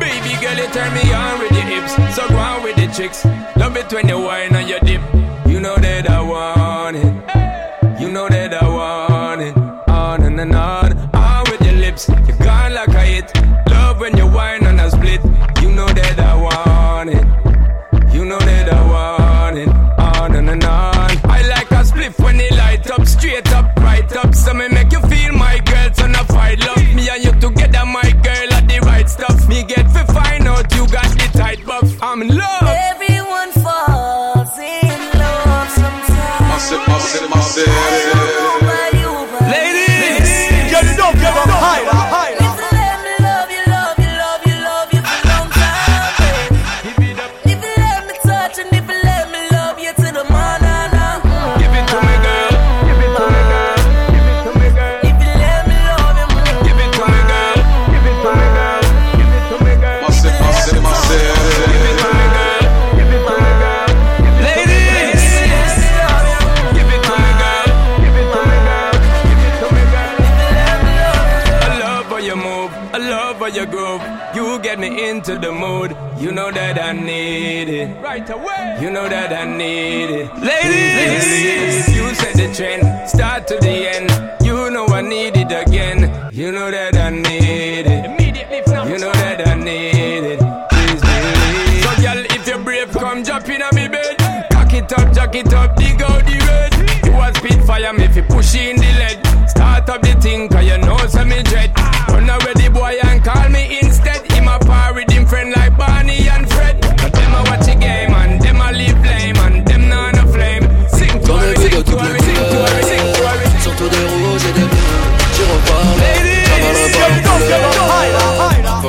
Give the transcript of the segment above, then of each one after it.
Baby girl, you turn me on with your hips. So go on with the chicks. Love it when you whine on your dip. there. Get me into the mood. You know that I need it. Right away. You know that I need it. Ladies, Ladies you set the trend. Start to the end. You know I need it again. You know that I need it. Immediately You know that I need it. Please believe. So, girl, if you're brave, come jump in on me bed. Cock it up, jack it up, dig out the red. You a spit fire me if you push in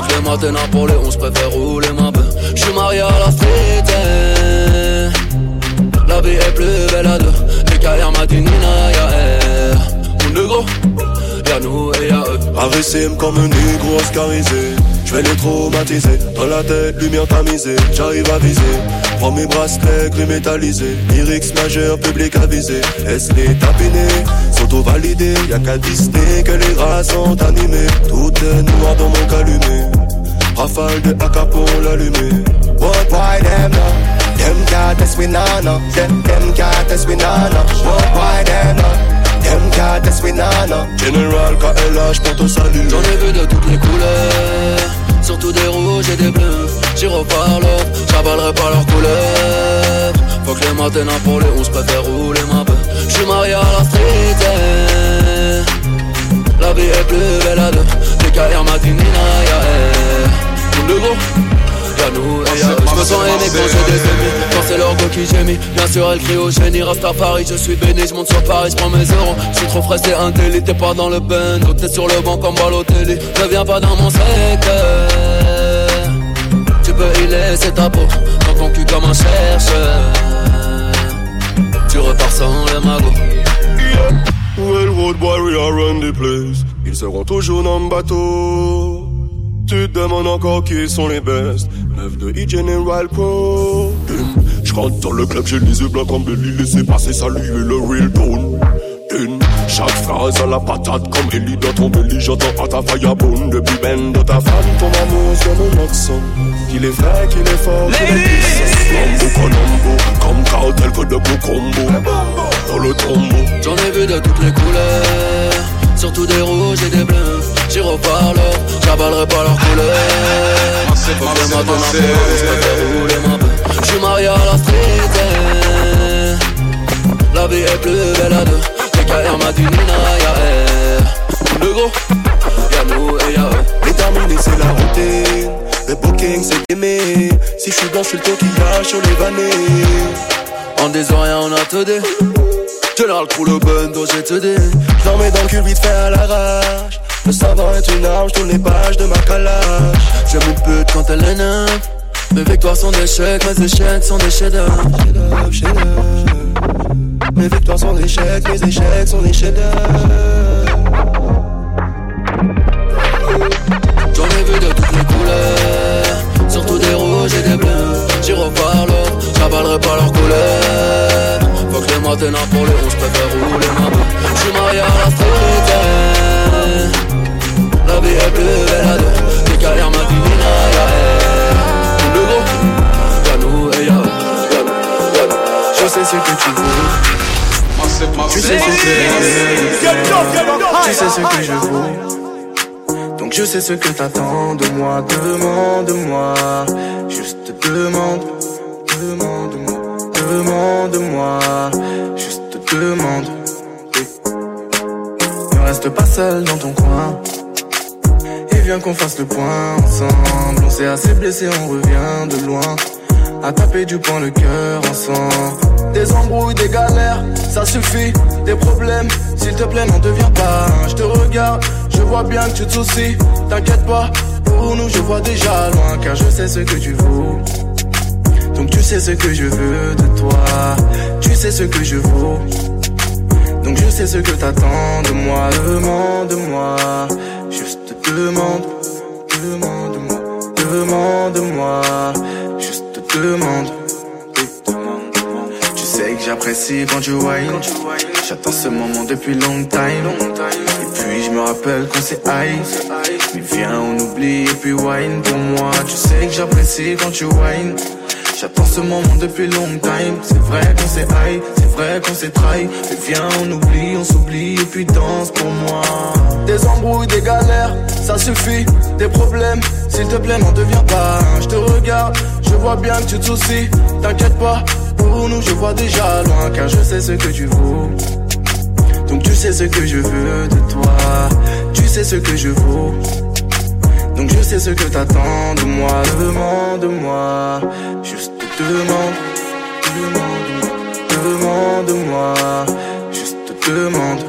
les matins pour les 11 préfère rouler ma peu J'suis marié à la street eh. La vie est plus belle à deux. Les carrières m'a dit Nina y'a elle Mon négro Y'a nous et y'a eux. Agressé comme un négro oscarisé Je vais les traumatiser. Dans la tête, lumière tamisée. J'arrive à viser. Prends mes bracelets gris métallisés. Lyrics majeur, public avisé. Laisse les tapiner S'auto-valider Y'a qu'à Disney que les rats sont animés Tout est noir dans mon calumet Rafale de AK pour l'allumer What why them now? Them can't test we nah no. Them them can't no. What why them now? Them. General KLH pour te saluer J'en ai vu de toutes les couleurs Surtout des rouges et des bleus J'y reparle J'avalerai pas leurs couleurs Faut que les matins pour les 11 préfère rouler ma peu J'suis marié à. La vie est plus belle à deux y'a elle le gros. Y'a nous et y'a eux. J'me sens aimé quand j'ai des ennemis. Quand c'est go qui gémit Bien sûr elle crie au génie. Rastafari je suis béni. J'monte sur Paris j'prends mes euros. J'suis trop frais c'est un délit T'es pas dans le bend T'es sur le banc comme Balotelli. Ne viens pas dans mon secteur. Tu peux y laisser ta peau Dans ton cul comme un chercheur. Tu repars sans les magots Well, road boy, we are run the place. Ils seront toujours dans le bateau. Tu te demandes encore qui sont les best. Neuf de E-General Pro. Je rentre dans le club, j'ai les yeux blancs comme Belly. Laissez passer, saluer le real tone. Une, chaque phrase à la patate comme Ellie dans ton belly. J'entends à ta firebone depuis ben de ta femme. Ton amour sur mon accent. Qu'il est vrai, qu'il est fort, qu'il est puissant. Colombo, Colombo, comme cartel que de beaux combos. Dans le tombeau. J'en ai vu de toutes les couleurs Surtout des rouges et des bleus J'y reparle J'avalerai pas les 11 préfère rouler ma J'suis marié à la street. La vie est plus belle à deux carrières m'a dit Nina y'a Le gros Y'a nous et y'a eux Déterminé, c'est la routine. Le booking, c'est aimé. Si je suis dans, je suis le coquillage sur les vannées. En disant rien on a te dit Général pour le te dit Je mets dans le cul vite fait à l'arrache. Le savant est une arme, je tourne les pages de ma calage. J'aime une pute quand elle est neuve Mes victoires sont des chèques, mes échecs sont des chefs-d'œuvre. Mes victoires sont des échecs, mes échecs sont des chefs-d'œuvre. J'en ai vu de toutes les couleurs Surtout des rouges et des bleus J'y reparle J'avalerai pas leurs couleurs Faut que les 11, je préfère rouler ma boue. Je suis marié à la eh. La vie est plus belle à deux. Des carrières, ma divina, eh. Le gros, y'a nous et y'a eux, y'a y'a. Je sais ce que tu veux. Tu sais ce que tu sais ce que je vaux. Donc je sais ce que t'attends de moi, demande-moi. Juste demande, demande-moi, demande-moi. Juste demande. Ne reste pas seul dans ton coin. Et viens qu'on fasse le point ensemble. On s'est assez blessé, on revient de loin. À taper du poing le cœur ensemble. Des embrouilles, des galères, ça suffit. Des problèmes, s'il te plaît, n'en deviens pas. Je te regarde, je vois bien que tu te soucies. T'inquiète pas, pour nous, je vois déjà loin. Car je sais ce que tu vaux. Donc tu sais ce que je veux de toi. Tu sais ce que je vaux. Donc je sais ce que t'attends de moi. Demande-moi. Juste demande. Demande-moi. Demande-moi. Juste demande. Tu sais que j'apprécie quand tu whine. J'attends ce moment depuis long time. Et puis je me rappelle qu'on s'est high. Mais viens, on oublie et puis wine pour moi. Tu sais que j'apprécie quand tu whine. Ce moment depuis long time. C'est vrai qu'on s'est high, c'est vrai qu'on s'est trahi. Mais viens, on oublie, on s'oublie et puis danse pour moi. Des embrouilles, des galères, ça suffit. Des problèmes, s'il te plaît, n'en deviens pas. Je te regarde, je vois bien que tu te soucies. T'inquiète pas, pour nous, je vois déjà loin. Car je sais ce que tu vaux. Donc tu sais ce que je veux de toi. Tu sais ce que je vaux. Donc je sais ce que t'attends de moi. Demande-moi. Juste demande. Demande-moi. Demande-moi. Juste demande.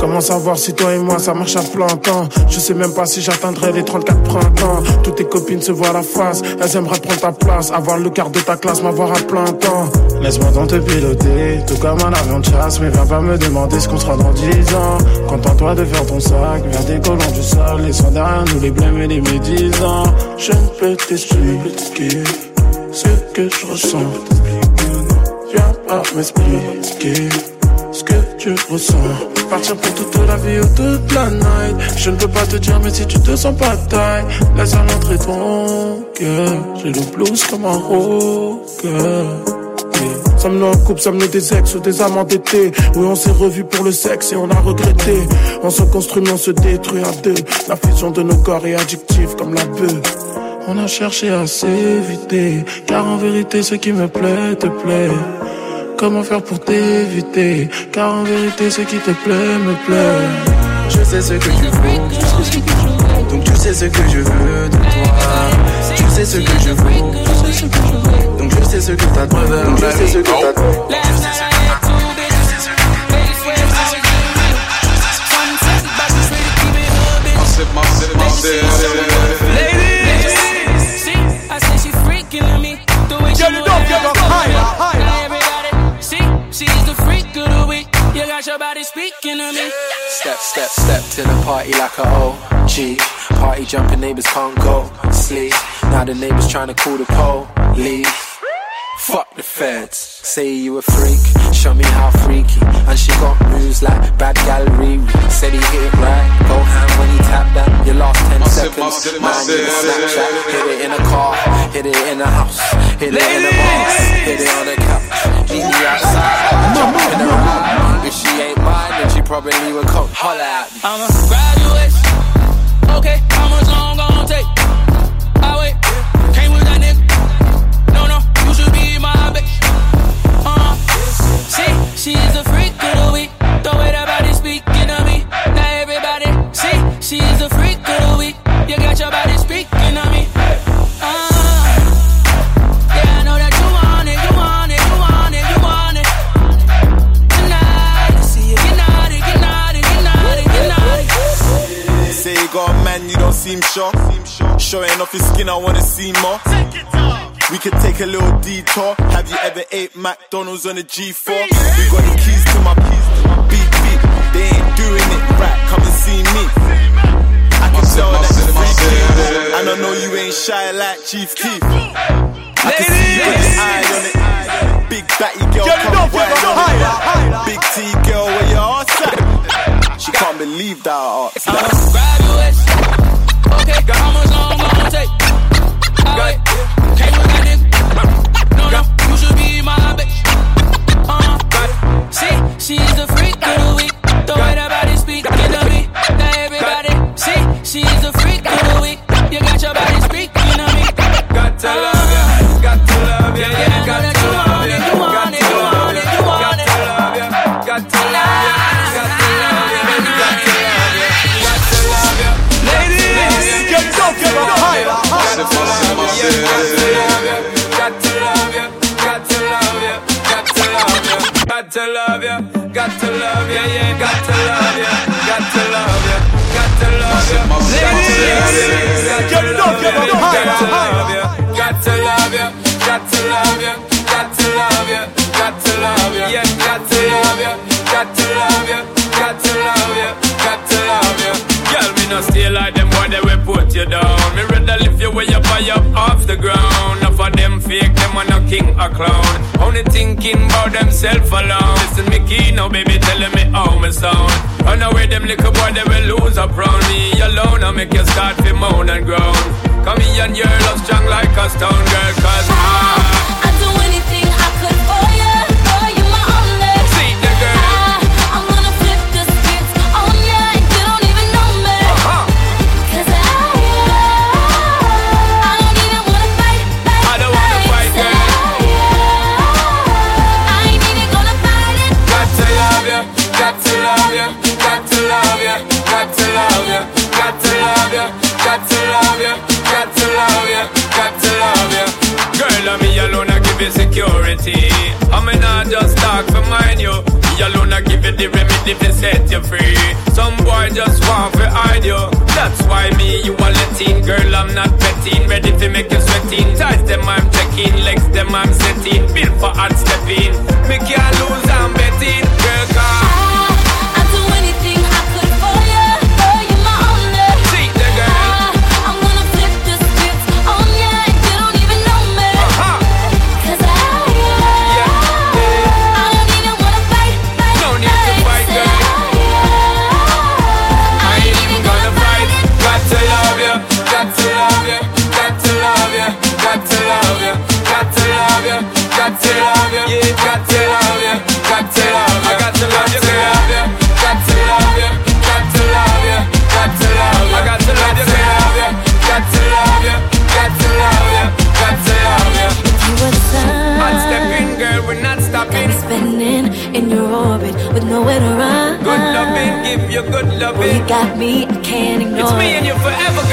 Comment savoir si toi et moi ça marche à plein temps? Je sais même pas si j'atteindrai les 34 printemps Toutes tes copines se voient la face Elles aimeraient prendre ta place Avoir le quart de ta classe, m'avoir à plein temps Laisse-moi donc te piloter Tout comme un avion de chasse Mais viens pas me demander ce qu'on sera dans 10 ans Contente-toi de faire ton sac Vers des du sol Laissons derrière nous les blêmes et les médisants Je ne peux t'expliquer Ce que je ressens Viens pas m'expliquer ce que tu ressens. Partir pour toute la vie ou toute la night. Je ne peux pas te dire, mais si tu te sens pas taille, laisse entrer ton cœur. J'ai le blues comme un rocker. Yeah. Sommes-nous en couple, sommes-nous des ex ou des amants d'été. Oui, on s'est revus pour le sexe et on a regretté. On se construit mais on se détruit à deux. La fusion de nos corps est addictive comme la bœuf. On a cherché à s'éviter Car en vérité ce qui me plaît te plaît. Comment faire pour t'éviter Car en vérité ce qui te plaît me plaît. Je sais ce que tu veux. Donc tu sais ce que je veux de toi. Tu sais ce que je vaux. Donc je sais ce que t'attends. Donc je sais ce que t'attends. Said. Ladies, see, I say she freaking on me. The way she Get it move up, get up, higher, higher. Everybody, see, she's the freak of the week. You got your body speaking to me. Step, step, step to the party like a OG. Party jumping neighbors can't go sleep. Now the neighbors trying to call the police. Fuck the feds. Say you a freak, show me how freaky. And she got moves like bad gallery. Said he hit it right, go ham when he tapped that. Your last 10 Massive, seconds, massive, man, you massive. Snapchat. Hit it in a car, hit it in a house, hit it in a bar, hit it on a couch. Meet me outside, jump in the room. If she ain't mine, then she probably would come holla at me. I'm a graduate. Seem sure. Showing off his skin, I wanna see more. We could take a little detour. Have you ever ate McDonald's on a G4? We got the keys to my keys to my beat beat. They ain't doing it right. Come and see me. I can tell that you freaky, and I know you ain't shy like Chief Keef. Love you, got to love you, yeah, got to love you, got to love you, got to love got to love you, got to love you, got to love you, got to love you, got to love you, got to love you, yeah, got to love you, got to love you, got to love you, got to love you. Girl, me no stay like them boy, they will put you down. Me rather lift you way up high up off the ground. Enough of them fake, them are no king or clown. Only thinking about themself alone. Now, baby, telling me how me sound. Run away, them little boy, they will lose up round me alone. I make you start to moan and groan. Come here and your love strong like a stone girl, cause I, mine, you. Me alone, I give you the remedy to set you free. Some boy just want to hide you. That's why me, you are letting. Girl, I'm not betting. Ready to make you sweating. Ties them, I'm checking. Legs them, I'm setting. Built for hard stepping. Me can't lose, I'm betting. Girl, come. baby. You got me, I can't ignore It's me and you forever.